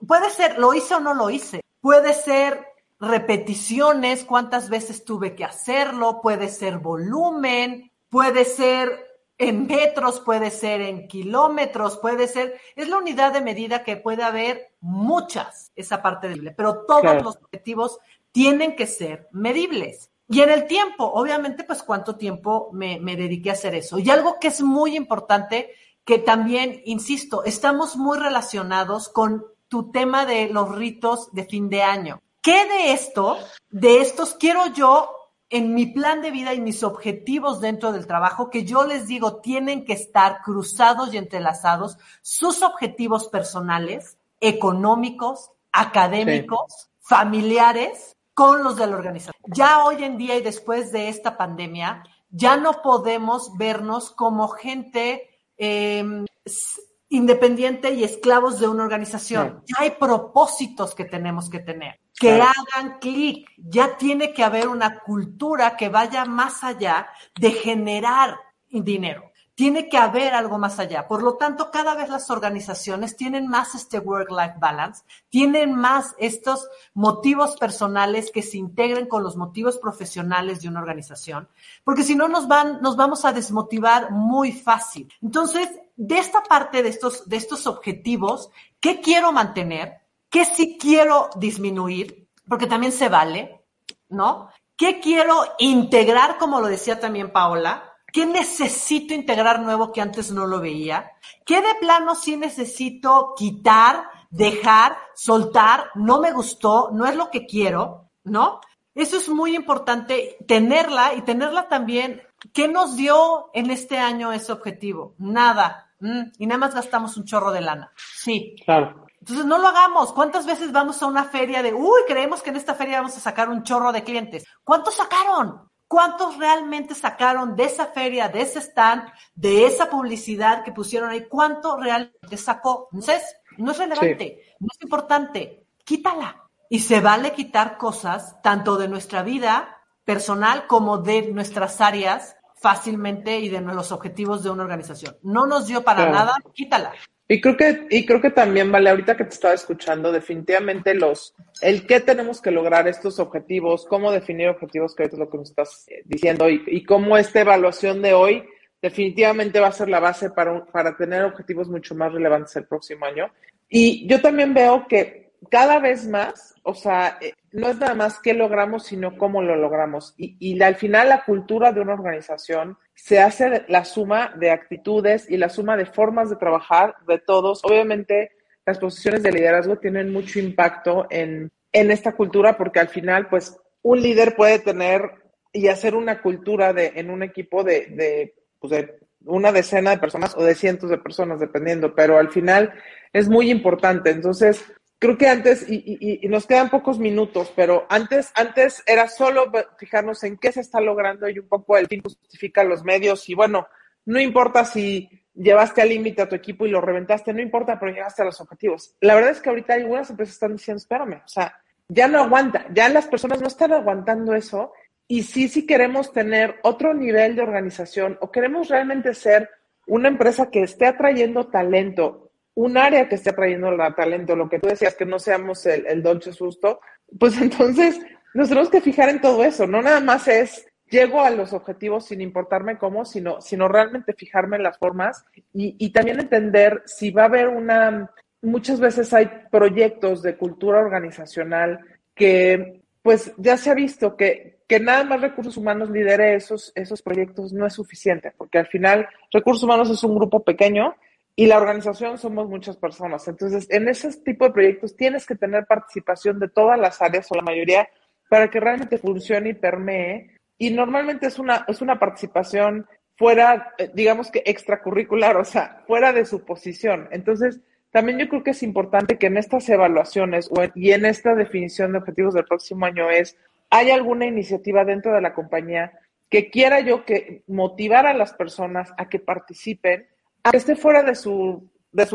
puede ser, lo hice o no lo hice. Puede ser repeticiones, cuántas veces tuve que hacerlo, puede ser volumen, puede ser en metros, puede ser en kilómetros, puede ser, es la unidad de medida que puede haber muchas, esa parte medible, pero todos Claro. los objetivos tienen que ser medibles. Y en el tiempo, obviamente, pues cuánto tiempo me, me dediqué a hacer eso. Y algo que es muy importante, que también, insisto, estamos muy relacionados con tu tema de los ritos de fin de año. ¿Qué de esto, de estos quiero yo en mi plan de vida y mis objetivos dentro del trabajo, que yo les digo, tienen que estar cruzados y entrelazados sus objetivos personales, económicos, académicos, familiares, con los de la organización. Ya hoy en día y después de esta pandemia, ya no podemos vernos como gente eh, s- independiente y esclavos de una organización. Ya hay propósitos que tenemos que tener, que Claro. hagan clic. Ya tiene que haber una cultura que vaya más allá de generar dinero. Tiene que haber algo más allá. Por lo tanto, cada vez las organizaciones tienen más este work-life balance, tienen más estos motivos personales que se integren con los motivos profesionales de una organización, porque si no nos van, nos vamos a desmotivar muy fácil. Entonces, de esta parte de estos, de estos objetivos, ¿qué quiero mantener? ¿Qué sí quiero disminuir? Porque también se vale, ¿no? ¿Qué quiero integrar, como lo decía también Paola? ¿Qué necesito integrar nuevo que antes no lo veía? ¿Qué de plano sí necesito quitar, dejar, soltar? No me gustó, no es lo que quiero, ¿no? Eso es muy importante tenerla y tenerla también. ¿Qué nos dio en este año ese objetivo? Nada. Mm, y nada más gastamos un chorro de lana. Sí. Claro. Entonces no lo hagamos. ¿Cuántas veces vamos a una feria de, uy, creemos que en esta feria vamos a sacar un chorro de clientes? ¿Cuántos sacaron? ¿Cuántos realmente sacaron de esa feria, de ese stand, de esa publicidad que pusieron ahí? ¿Cuánto realmente sacó? Entonces, no es relevante, no es importante. Quítala. Y se vale quitar cosas, tanto de nuestra vida personal como de nuestras áreas fácilmente y de los objetivos de una organización. No nos dio para Claro. nada, quítala. Y creo que, y creo que también, vale, ahorita que te estaba escuchando, definitivamente los, el qué tenemos que lograr estos objetivos, cómo definir objetivos, que es lo que nos estás eh, diciendo, y, y cómo esta evaluación de hoy definitivamente va a ser la base para, para tener objetivos mucho más relevantes el próximo año. Y yo también veo que cada vez más, o sea, eh, no es nada más qué logramos, sino cómo lo logramos. Y, y al final la cultura de una organización se hace la suma de actitudes y la suma de formas de trabajar de todos. Obviamente, las posiciones de liderazgo tienen mucho impacto en, en esta cultura porque al final, pues, un líder puede tener y hacer una cultura de, en un equipo de, de, pues de una decena de personas o de cientos de personas, dependiendo, pero al final es muy importante. Entonces, creo que antes, y, y, nos quedan pocos minutos, pero antes, antes era solo fijarnos en qué se está logrando y un poco el fin justifica los medios y bueno, no importa si llevaste al límite a tu equipo y lo reventaste, no importa, pero llegaste a los objetivos. La verdad es que ahorita algunas empresas están diciendo, espérame, o sea, ya no aguanta, ya las personas no están aguantando eso y sí, sí queremos tener otro nivel de organización o queremos realmente ser una empresa que esté atrayendo talento un área que esté trayendo la talento, lo que tú decías, que no seamos el, el dolce susto, pues entonces nos tenemos que fijar en todo eso, no nada más es llego a los objetivos sin importarme cómo, sino, sino realmente fijarme en las formas y, y también entender si va a haber una, muchas veces hay proyectos de cultura organizacional que pues ya se ha visto que, que nada más recursos humanos lidere esos, esos proyectos no es suficiente, porque al final recursos humanos es un grupo pequeño y la organización somos muchas personas. Entonces, en ese tipo de proyectos tienes que tener participación de todas las áreas o la mayoría para que realmente funcione y permee. Y normalmente es una, es una participación fuera, eh, digamos que extracurricular, o sea, fuera de su posición. Entonces, también yo creo que es importante que en estas evaluaciones y en esta definición de objetivos del próximo año es, ¿hay alguna iniciativa dentro de la compañía que quiera yo que motivar a las personas a que participen que esté fuera de su de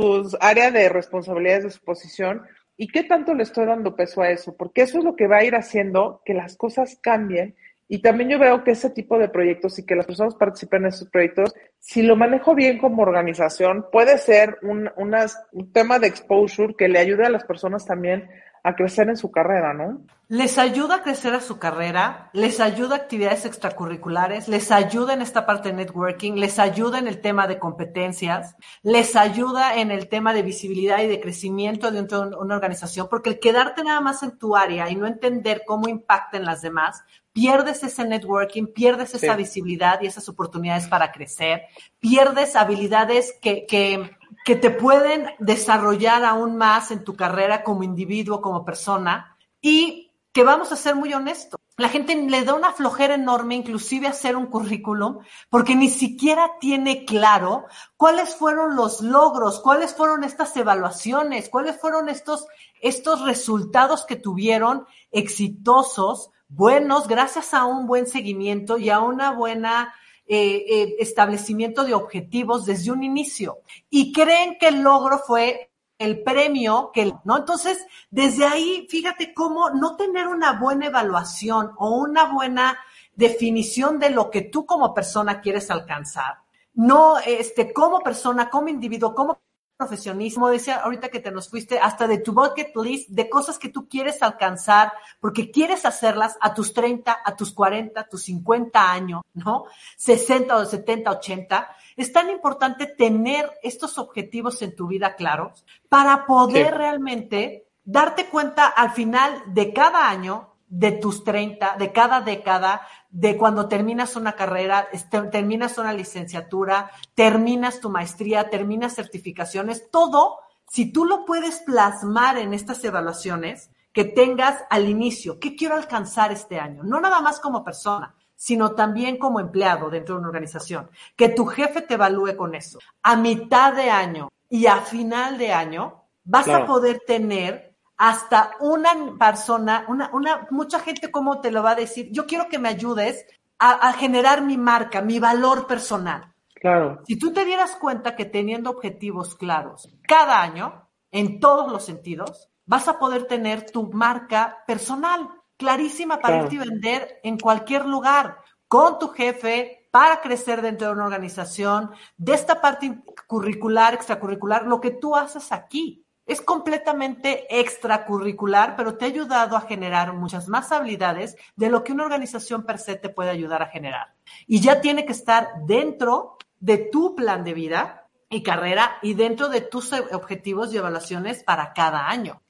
de responsabilidades de su posición y qué tanto le estoy dando peso a eso, porque eso es lo que va a ir haciendo que las cosas cambien. Y también yo veo que ese tipo de proyectos y que las personas participen en esos proyectos, si lo manejo bien como organización, puede ser un, un tema de exposure que le ayude a las personas también a crecer en su carrera, ¿no? Les ayuda a crecer a su carrera, les ayuda a actividades extracurriculares, les ayuda en esta parte de networking, les ayuda en el tema de competencias, les ayuda en el tema de visibilidad y de crecimiento dentro de una organización, porque el quedarte nada más en tu área y no entender cómo impactan las demás, pierdes ese networking, pierdes esa visibilidad y esas oportunidades para crecer, pierdes habilidades que, que que te pueden desarrollar aún más en tu carrera como individuo, como persona, y que vamos a ser muy honestos. La gente le da una flojera enorme, inclusive hacer un currículum, porque ni siquiera tiene claro cuáles fueron los logros, cuáles fueron estas evaluaciones, cuáles fueron estos, estos resultados que tuvieron exitosos, buenos, gracias a un buen seguimiento y a una buena eh, eh, establecimiento de objetivos desde un inicio. Y creen que el logro fue el premio que no entonces desde ahí fíjate cómo no tener una buena evaluación o una buena definición de lo que tú como persona quieres alcanzar. No este como persona como individuo como profesionismo, decía ahorita que te nos fuiste, hasta de tu bucket list, de cosas que tú quieres alcanzar, porque quieres hacerlas a tus 30, a tus 40, a tus 50 años, ¿no? 60 o 70, 80. Es tan importante tener estos objetivos en tu vida claros para poder realmente darte cuenta al final de cada año de tus 30, de cada década, de cuando terminas una carrera, terminas una licenciatura, terminas tu maestría, terminas certificaciones, todo, si tú lo puedes plasmar en estas evaluaciones, que tengas al inicio, ¿qué quiero alcanzar este año? No nada más como persona, sino también como empleado dentro de una organización. Que tu jefe te evalúe con eso. A mitad de año y a final de año vas a poder tener hasta una persona, una, una, mucha gente como te lo va a decir, yo quiero que me ayudes a, generar mi marca, mi valor personal. Claro. Si tú te dieras cuenta que teniendo objetivos claros cada año, en todos los sentidos, vas a poder tener tu marca personal clarísima para irte a vender en cualquier lugar, con tu jefe, para crecer dentro de una organización, de esta parte curricular, extracurricular, lo que tú haces aquí. Es completamente extracurricular, pero te ha ayudado a generar muchas más habilidades de lo que una organización per se te puede ayudar a generar. Y ya tiene que estar dentro de tu plan de vida y carrera y dentro de tus objetivos y evaluaciones para cada año.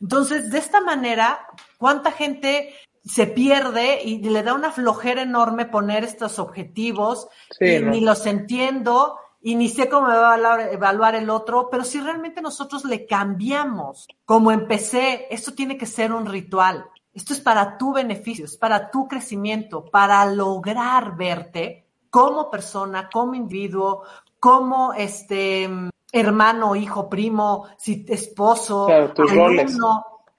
Entonces, de esta manera, ¿cuánta gente se pierde y le da una flojera enorme poner estos objetivos Sí, y ¿no? ni los entiendo y ni sé cómo me va a evaluar, evaluar el otro, pero si realmente nosotros le cambiamos, como empecé, esto tiene que ser un ritual. Esto es para tu beneficio, es para tu crecimiento, para lograr verte como persona, como individuo, como este hermano, hijo, primo, si esposo, Claro, tus alumno, roles.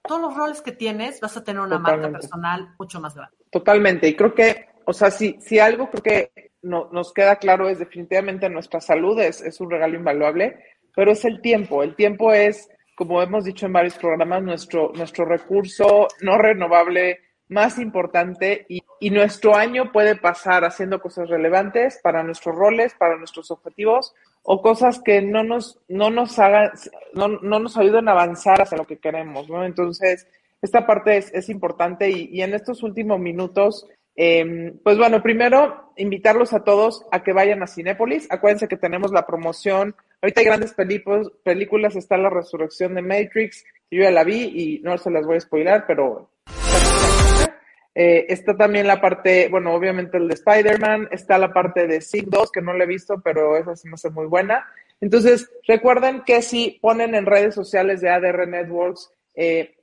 todos los roles que tienes, vas a tener una marca personal mucho más grande. Totalmente. Y creo que, o sea, si, si algo creo que no, nos queda claro es definitivamente nuestra salud es, es un regalo invaluable, pero es el tiempo. El tiempo es, como hemos dicho en varios programas, nuestro, nuestro recurso no renovable más importante y, y nuestro año puede pasar haciendo cosas relevantes para nuestros roles, para nuestros objetivos o cosas que no nos, no nos hagan, no, no nos ayuden a avanzar hacia lo que queremos. Entonces, esta parte es, es importante y, y en estos últimos minutos, eh, pues bueno, primero invitarlos a todos a que vayan a Cinépolis. Acuérdense que tenemos la promoción. Ahorita hay grandes películas, películas está la resurrección de Matrix, yo ya la vi y no se las voy a spoilar, pero eh, está también la parte, bueno, obviamente el de Spider-Man, está la parte de Sig 2, que no la he visto, pero esa se me hace muy buena. Entonces, recuerden que si ponen en redes sociales de ADR Networks, eh,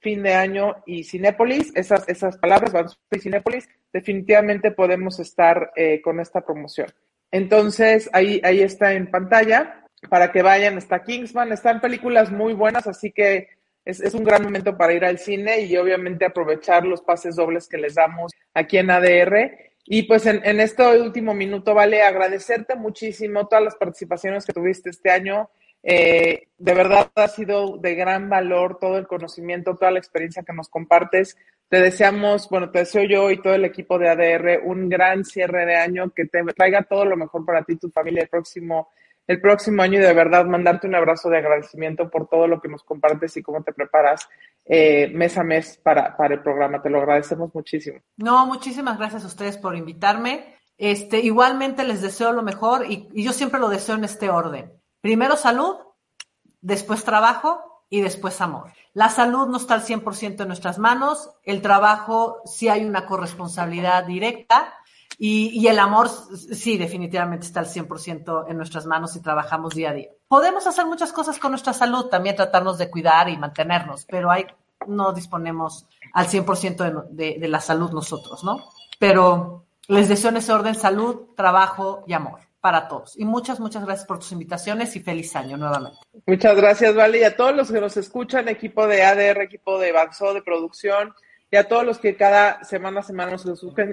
fin de año y Cinépolis, esas, esas palabras, Banzó y Cinépolis, definitivamente podemos estar eh, con esta promoción. Entonces, ahí, ahí está en pantalla para que vayan, está Kingsman, están películas muy buenas, así que es, es, un gran momento para ir al cine y obviamente aprovechar los pases dobles que les damos aquí en ADR. Y pues en, en este último minuto, vale, agradecerte muchísimo todas las participaciones que tuviste este año. Eh, de verdad ha sido de gran valor todo el conocimiento, toda la experiencia que nos compartes. Te deseamos, bueno, te deseo yo y todo el equipo de ADR un gran cierre de año, que te traiga todo lo mejor para ti tu familia el próximo el próximo año y de verdad mandarte un abrazo de agradecimiento por todo lo que nos compartes y cómo te preparas eh, mes a mes para, para el programa. Te lo agradecemos muchísimo. No, muchísimas gracias a ustedes por invitarme. Este, igualmente les deseo lo mejor y yo siempre lo deseo en este orden. Primero salud, después trabajo y después amor. La salud no está al 100% en nuestras manos, el trabajo sí hay una corresponsabilidad directa, y, el amor, sí, definitivamente está al 100% en nuestras manos y trabajamos día a día. Podemos hacer muchas cosas con nuestra salud, también tratarnos de cuidar y mantenernos, pero hay, no disponemos al 100% de, de, de la salud nosotros, ¿no? Pero les deseo en ese orden salud, trabajo y amor para todos. Y muchas, muchas gracias por tus invitaciones y feliz año nuevamente. Muchas gracias, Vale, y a todos los que nos escuchan, equipo de ADR, equipo de Banzo, de producción, y a todos los que cada semana a semana nos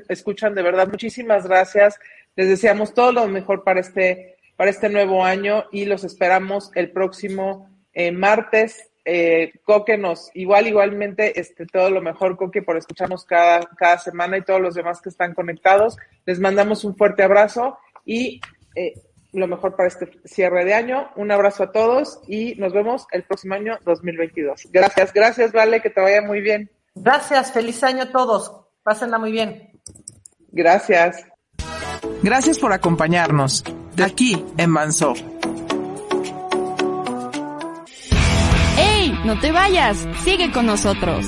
escuchan, de verdad, muchísimas gracias. Les deseamos todo lo mejor para este, para este nuevo año y los esperamos el próximo eh, martes. Eh, Coque nos, igual, igualmente, este, todo lo mejor, Coque, por escucharnos cada, cada semana y todos los demás que están conectados. Les mandamos un fuerte abrazo y eh, lo mejor para este cierre de año. Un abrazo a todos y nos vemos el próximo año 2022. Gracias, gracias, Vale, que te vaya muy bien. Gracias, feliz año a todos. Pásenla muy bien. Gracias. Gracias por acompañarnos aquí en Manso. ¡Ey! No te vayas, sigue con nosotros.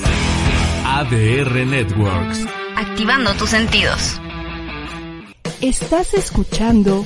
ADR Networks. Activando tus sentidos. Estás escuchando